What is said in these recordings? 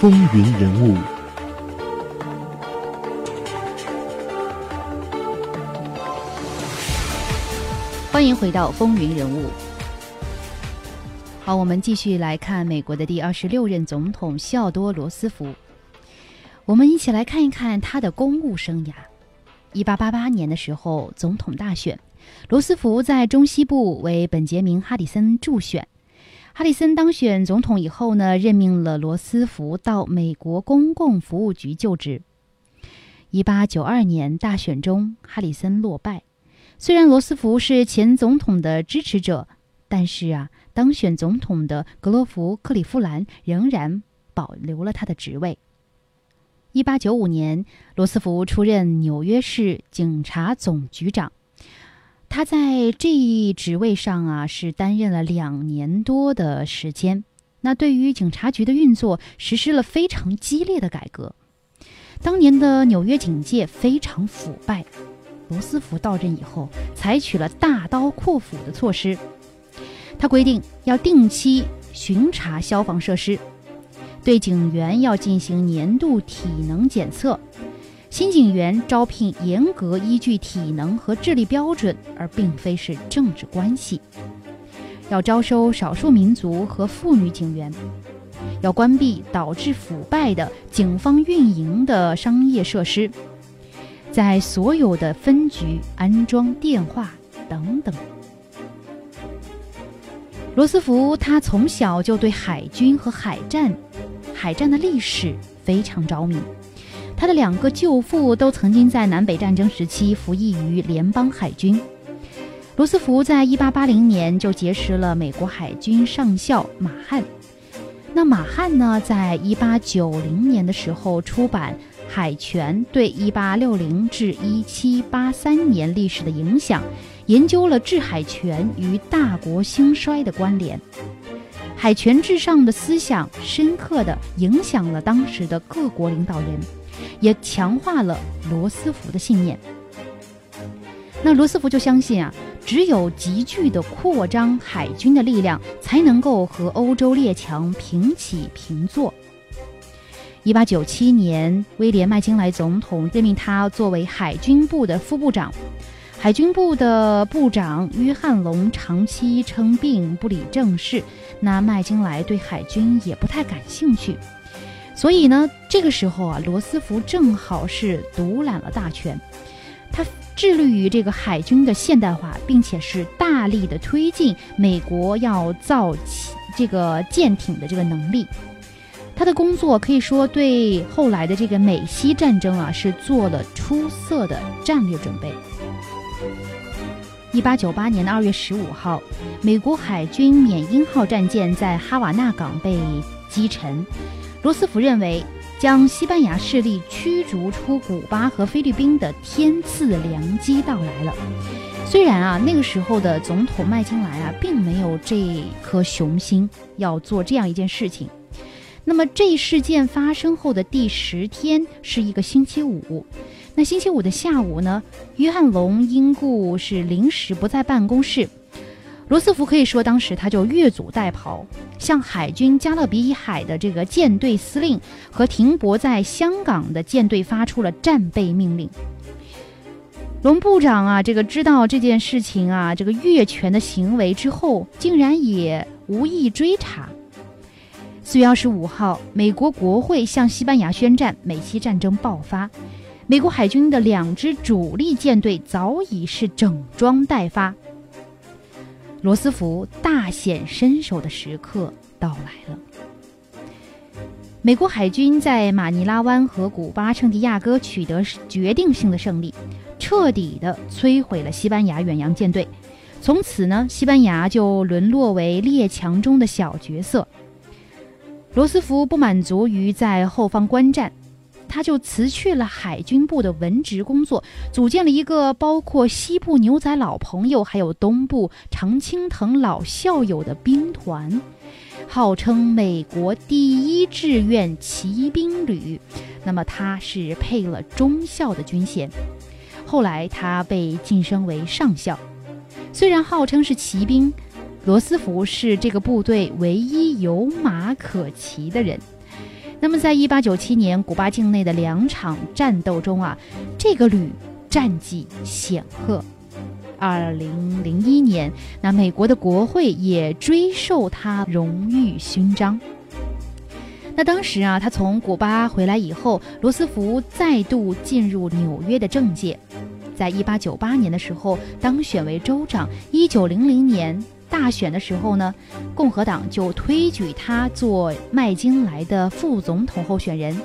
风云人物》。欢迎回到《风云人物》。好，我们继续来看美国的第二十六任总统西奥多·罗斯福。我们一起来看一看他的公务生涯。一八八八年的时候，总统大选，罗斯福在中西部为本杰明·哈里森助选。哈里森当选总统以后呢，任命了罗斯福到美国公共服务局就职。一八九二年大选中，哈里森落败。虽然罗斯福是前总统的支持者，但是啊，当选总统的格罗弗·克利夫兰仍然保留了他的职位。一八九五年，罗斯福出任纽约市警察总局长，他在这一职位上啊是担任了两年多的时间。那对于警察局的运作，实施了非常激烈的改革。当年的纽约警界非常腐败。罗斯福到任以后，采取了大刀阔斧的措施。他规定要定期巡查消防设施，对警员要进行年度体能检测。新警员招聘严格依据体能和智力标准，而并非是政治关系。要招收少数民族和妇女警员，要关闭导致腐败的警方运营的商业设施。在所有的分局安装电话等等。罗斯福他从小就对海军和海战、海战的历史非常着迷。他的两个舅父都曾经在南北战争时期服役于联邦海军。罗斯福在一八八零年就结识了美国海军上校马汉。那马汉呢，在一八九零年的时候出版。海权对一八六零至一七八三年历史的影响，研究了制海权与大国兴衰的关联。海权至上的思想深刻地影响了当时的各国领导人，也强化了罗斯福的信念。那罗斯福就相信啊，只有急剧的扩张海军的力量，才能够和欧洲列强平起平坐。一八九七年，威廉·麦金莱总统任命他作为海军部的副部长。海军部的部长约翰·龙长期称病不理政事，那麦金莱对海军也不太感兴趣。所以呢，这个时候啊，罗斯福正好是独揽了大权，他致力于这个海军的现代化，并且是大力的推进美国要造这个舰艇的这个能力。他的工作可以说对后来的这个美西战争啊是做了出色的战略准备。一八九八年的二月十五号，美国海军缅因号战舰在哈瓦那港被击沉。罗斯福认为，将西班牙势力驱逐出古巴和菲律宾的天赐良机到来了。虽然啊，那个时候的总统麦金莱啊并没有这颗雄心要做这样一件事情。那么这一事件发生后的第十天是一个星期五，那星期五的下午呢，约翰龙因故是临时不在办公室，罗斯福可以说当时他就越俎代庖，向海军加勒比海的这个舰队司令和停泊在香港的舰队发出了战备命令。龙部长啊，这个知道这件事情啊，这个越权的行为之后，竟然也无意追查。四月二十五号，美国国会向西班牙宣战，美西战争爆发。美国海军的两支主力舰队早已是整装待发。罗斯福大显身手的时刻到来了。美国海军在马尼拉湾和古巴圣地亚哥取得决定性的胜利，彻底的摧毁了西班牙远洋舰队。从此呢，西班牙就沦落为列强中的小角色。罗斯福不满足于在后方观战，他就辞去了海军部的文职工作，组建了一个包括西部牛仔老朋友还有东部常青藤老校友的兵团，号称美国第一志愿骑兵旅。那么他是配了中校的军衔，后来他被晋升为上校。虽然号称是骑兵。罗斯福是这个部队唯一有马可骑的人。那么，在一八九七年古巴境内的两场战斗中啊，这个旅战绩显赫。二零零一年，那美国的国会也追授他荣誉勋章。那当时啊，他从古巴回来以后，罗斯福再度进入纽约的政界，在一八九八年的时候当选为州长。一九零零年大选的时候呢，共和党就推举他做麦金莱的副总统候选人。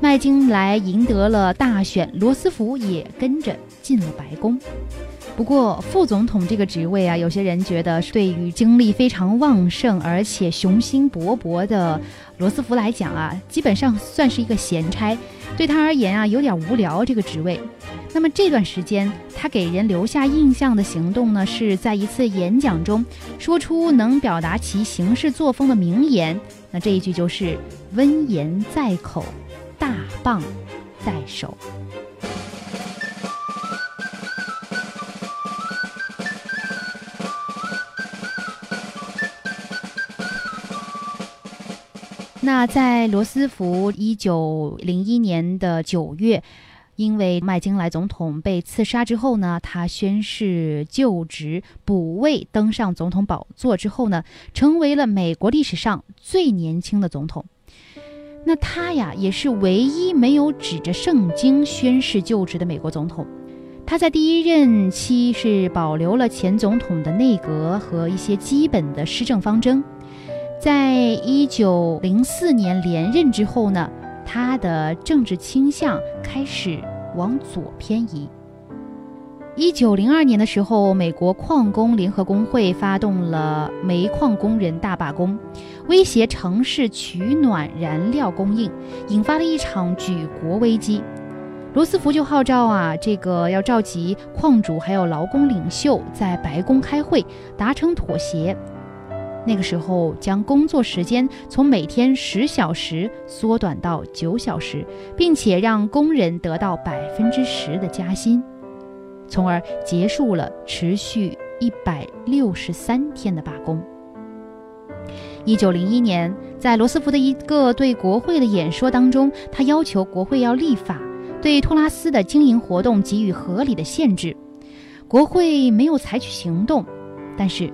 麦金莱赢得了大选，罗斯福也跟着进了白宫。不过，副总统这个职位啊，有些人觉得对于精力非常旺盛而且雄心勃勃的罗斯福来讲啊，基本上算是一个闲差，对他而言啊，有点无聊这个职位。那么这段时间，他给人留下印象的行动呢，是在一次演讲中说出能表达其行事作风的名言。那这一句就是“温言在口，大棒在手”。那在罗斯福一九零一年的九月，因为麦金莱总统被刺杀之后呢，他宣誓就职补位，登上总统宝座之后呢，成为了美国历史上最年轻的总统。那他呀，也是唯一没有指着圣经宣誓就职的美国总统。他在第一任期是保留了前总统的内阁和一些基本的施政方针。在一九零四年连任之后呢，他的政治倾向开始往左偏移。一九零二年的时候，美国矿工联合工会发动了煤矿工人大罢工，威胁城市取暖燃料供应，引发了一场举国危机。罗斯福就号召啊，这个要召集矿主还有劳工领袖在白宫开会，达成妥协。那个时候，将工作时间从每天十小时缩短到九小时，并且让工人得到百分之十的加薪，从而结束了持续一百六十三天的罢工。一九零一年，在罗斯福的一个对国会的演说当中，他要求国会要立法，对托拉斯的经营活动给予合理的限制。国会没有采取行动，但是。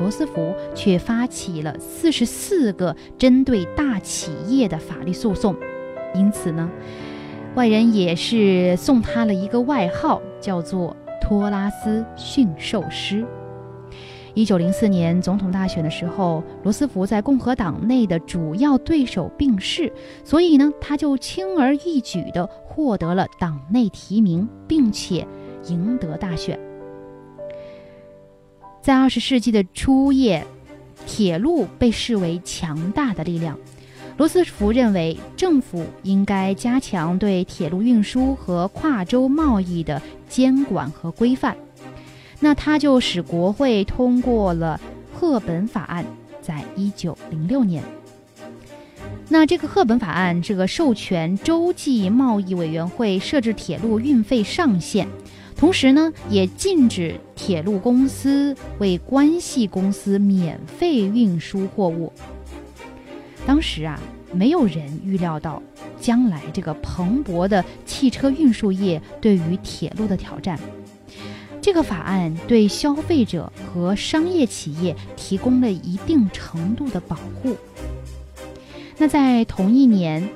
罗斯福却发起了四十四个针对大企业的法律诉讼，因此呢，外人也是送他了一个外号，叫做“托拉斯驯兽师”。一九零四年总统大选的时候，罗斯福在共和党内的主要对手病逝，所以呢，他就轻而易举地获得了党内提名，并且赢得大选。在二十世纪的初叶，铁路被视为强大的力量。罗斯福认为，政府应该加强对铁路运输和跨州贸易的监管和规范。那他就使国会通过了赫本法案，在一九零六年。那这个赫本法案，这个授权洲际贸易委员会设置铁路运费上限。同时呢，也禁止铁路公司为关系公司免费运输货物。当时啊，没有人预料到将来这个蓬勃的汽车运输业对于铁路的挑战。这个法案对消费者和商业企业提供了一定程度的保护。那在同一年。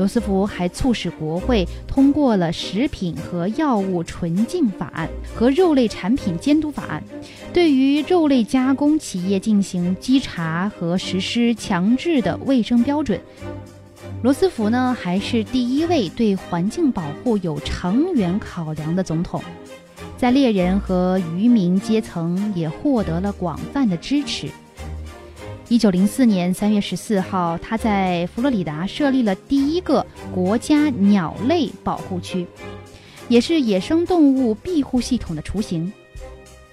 罗斯福还促使国会通过了《食品和药物纯净法案》和《肉类产品监督法案》，对于肉类加工企业进行稽查和实施强制的卫生标准。罗斯福呢，还是第一位对环境保护有长远考量的总统，在猎人和渔民阶层也获得了广泛的支持。一九零四年三月十四号，他在佛罗里达设立了第一个国家鸟类保护区，也是野生动物庇护系统的雏形。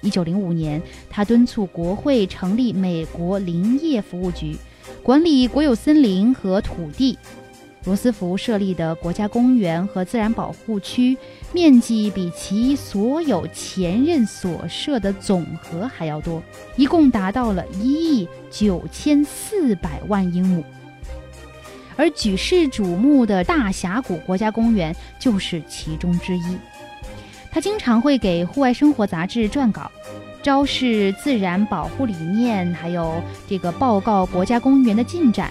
一九零五年，他敦促国会成立美国林业服务局，管理国有森林和土地。罗斯福设立的国家公园和自然保护区面积比其所有前任所设的总和还要多，一共达到了一亿九千四百万英亩。而举世瞩目的大峡谷国家公园就是其中之一。他经常会给户外生活杂志撰稿，昭示自然保护理念，还有这个报告国家公园的进展。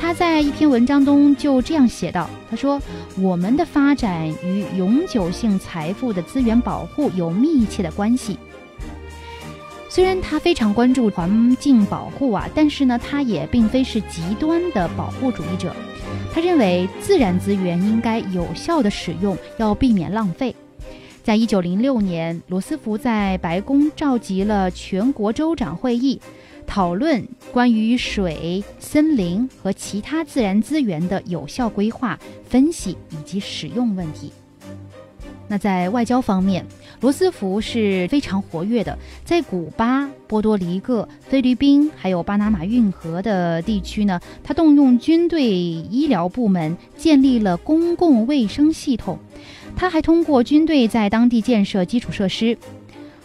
他在一篇文章中就这样写道：“他说，我们的发展与永久性财富的资源保护有密切的关系。虽然他非常关注环境保护啊，但是呢，他也并非是极端的保护主义者。他认为自然资源应该有效的使用，要避免浪费。在一九零六年，罗斯福在白宫召集了全国州长会议。”讨论关于水、森林和其他自然资源的有效规划、分析以及使用问题。那在外交方面，罗斯福是非常活跃的。在古巴、波多黎各、菲律宾还有巴拿马运河的地区呢，他动用军队、医疗部门，建立了公共卫生系统。他还通过军队在当地建设基础设施。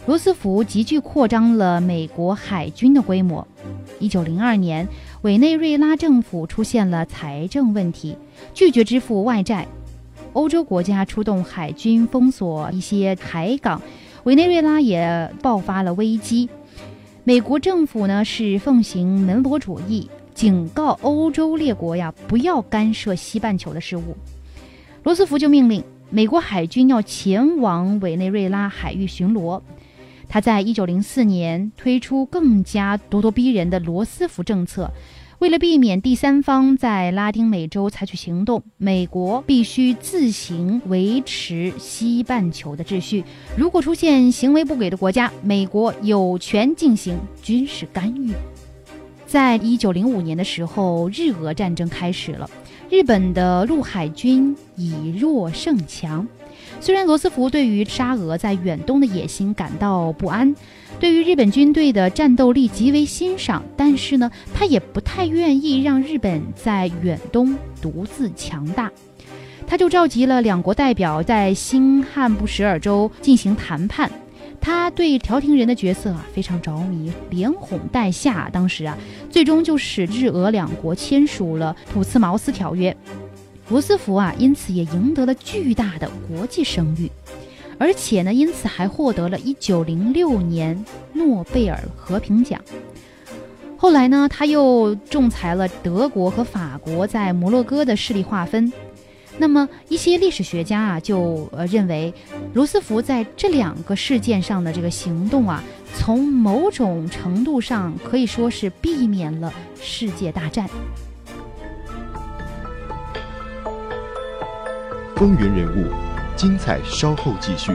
罗斯福急剧扩张了美国海军的规模。一九零二年，委内瑞拉政府出现了财政问题，拒绝支付外债。欧洲国家出动海军封锁一些海港，委内瑞拉也爆发了危机。美国政府呢是奉行门罗主义，警告欧洲列国呀不要干涉西半球的事务。罗斯福就命令美国海军要前往委内瑞拉海域巡逻。他在一九零四年推出更加咄咄逼人的罗斯福政策，为了避免第三方在拉丁美洲采取行动，美国必须自行维持西半球的秩序。如果出现行为不轨的国家，美国有权进行军事干预。在一九零五年的时候，日俄战争开始了，日本的陆海军以弱胜强。虽然罗斯福对于沙俄在远东的野心感到不安，对于日本军队的战斗力极为欣赏，但是呢，他也不太愿意让日本在远东独自强大。他就召集了两国代表在新罕布什尔州进行谈判。他对调停人的角色啊非常着迷，连哄带吓，当时啊，最终就使日俄两国签署了普茨茅斯条约。罗斯福啊，因此也赢得了巨大的国际声誉，而且呢，因此还获得了一九零六年诺贝尔和平奖。后来呢，他又仲裁了德国和法国在摩洛哥的势力划分。那么，一些历史学家啊，就呃认为，罗斯福在这两个事件上的这个行动啊，从某种程度上可以说是避免了世界大战。风云人物，精彩稍后继续。